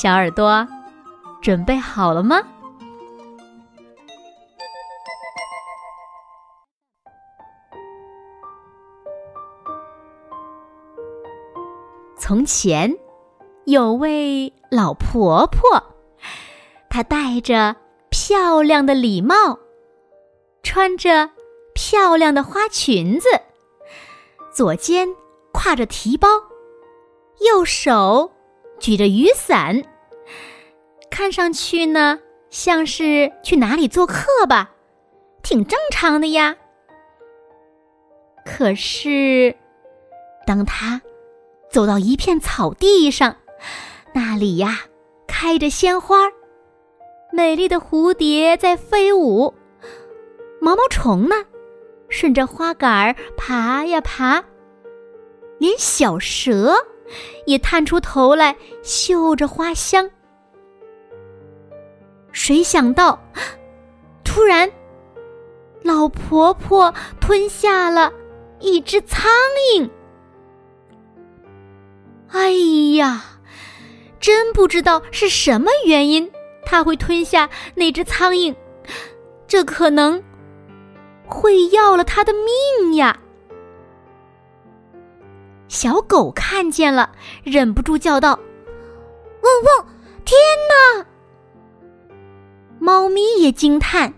小耳朵，准备好了吗？从前有位老婆婆，她戴着漂亮的礼帽，穿着漂亮的花裙子，左肩挎着提包，右手。举着雨伞，看上去呢像是去哪里做客吧，挺正常的呀。可是，当他走到一片草地上，那里呀开着鲜花，美丽的蝴蝶在飞舞，毛毛虫呢顺着花杆爬呀爬，连小蛇。也探出头来嗅着花香。谁想到，突然，老婆婆吞下了一只苍蝇。哎呀，真不知道是什么原因，她会吞下那只苍蝇，这可能会要了她的命呀！小狗看见了，忍不住叫道：“汪汪！天哪！”猫咪也惊叹：“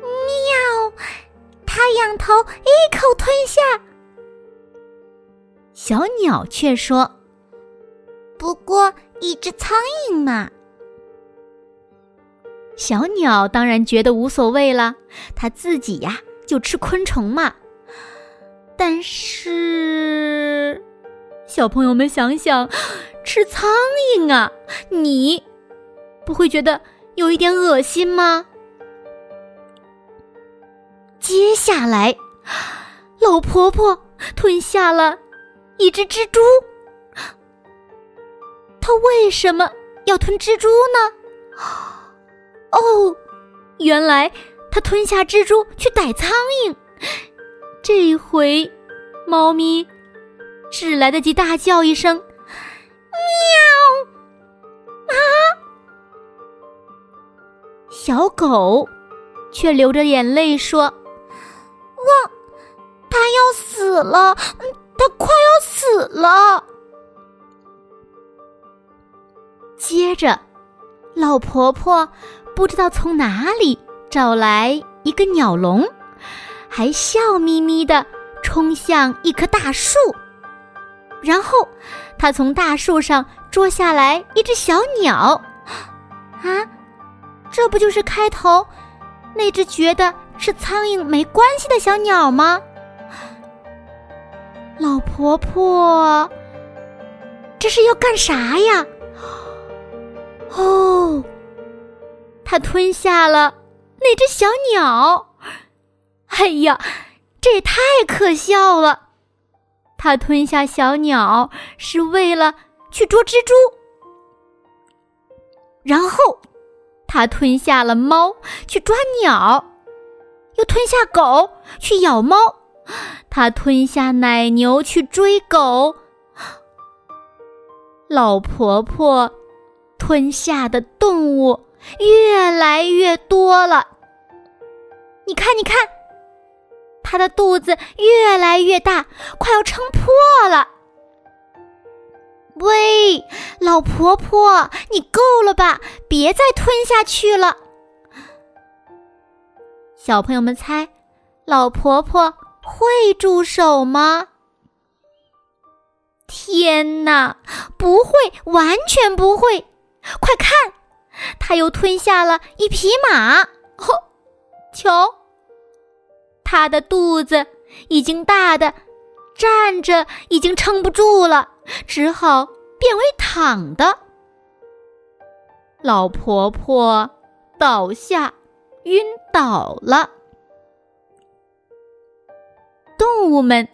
喵！”它仰头一口吞下。小鸟却说：“不过一只苍蝇嘛。”小鸟当然觉得无所谓了，它自己呀就吃昆虫嘛。但是，小朋友们想想，吃苍蝇啊，你不会觉得有一点恶心吗？接下来，老婆婆吞下了一只蜘蛛。她为什么要吞蜘蛛呢？哦，原来她吞下蜘蛛去逮苍蝇。这回，猫咪只来得及大叫一声：“喵！”啊！小狗却流着眼泪说：“汪，它要死了，它快要死了。”接着，老婆婆不知道从哪里找来一个鸟笼。还笑眯眯的冲向一棵大树，然后他从大树上捉下来一只小鸟。啊，这不就是开头那只觉得吃苍蝇没关系的小鸟吗？老婆婆，这是要干啥呀？哦，她吞下了那只小鸟。哎呀，这也太可笑了！他吞下小鸟是为了去捉蜘蛛，然后他吞下了猫去抓鸟，又吞下狗去咬猫，他吞下奶牛去追狗。老婆婆吞下的动物越来越多了，你看，你看。他的肚子越来越大，快要撑破了。喂，老婆婆，你够了吧？别再吞下去了。小朋友们猜，老婆婆会住手吗？天哪，不会，完全不会！快看，她又吞下了一匹马。吼，瞧。他的肚子已经大的站着已经撑不住了，只好变为躺的。老婆婆倒下，晕倒了。动物们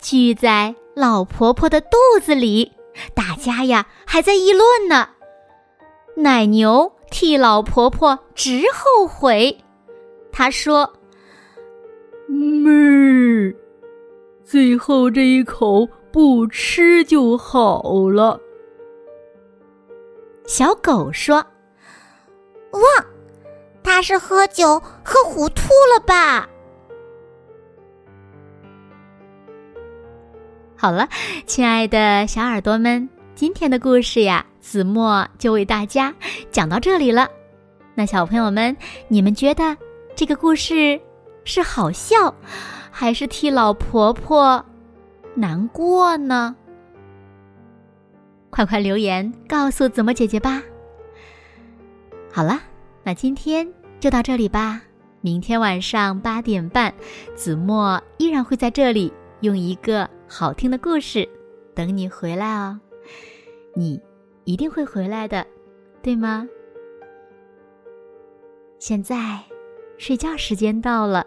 聚在老婆婆的肚子里，大家呀还在议论呢。奶牛替老婆婆直后悔，他说：“妹儿，最后这一口不吃就好了。”小狗说：“哇，他是喝酒喝糊涂了吧？”好了，亲爱的小耳朵们，今天的故事呀，子墨就为大家讲到这里了。那小朋友们，你们觉得这个故事是好笑，还是替老婆婆难过呢？快快留言告诉子墨姐姐吧。好了，那今天就到这里吧。明天晚上八点半，子墨依然会在这里用一个。好听的故事，等你回来哦。你一定会回来的，对吗？现在睡觉时间到了，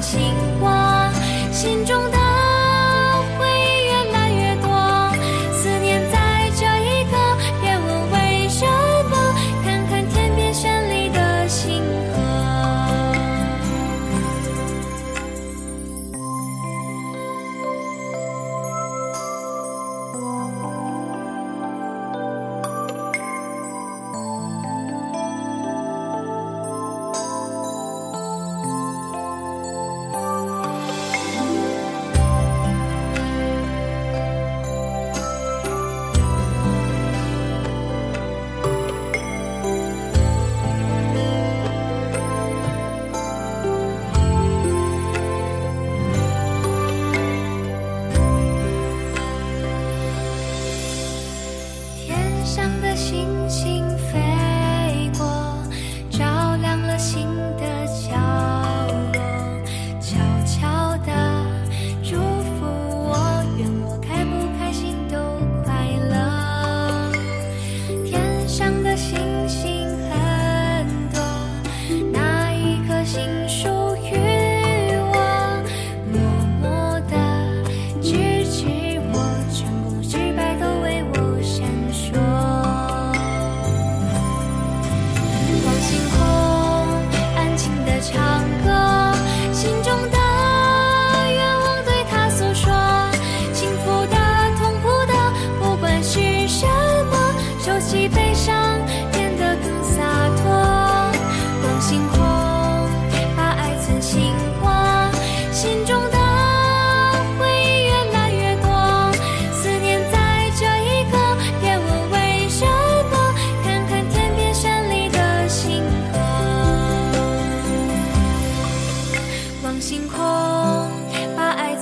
心。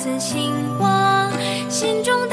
自星光，心中。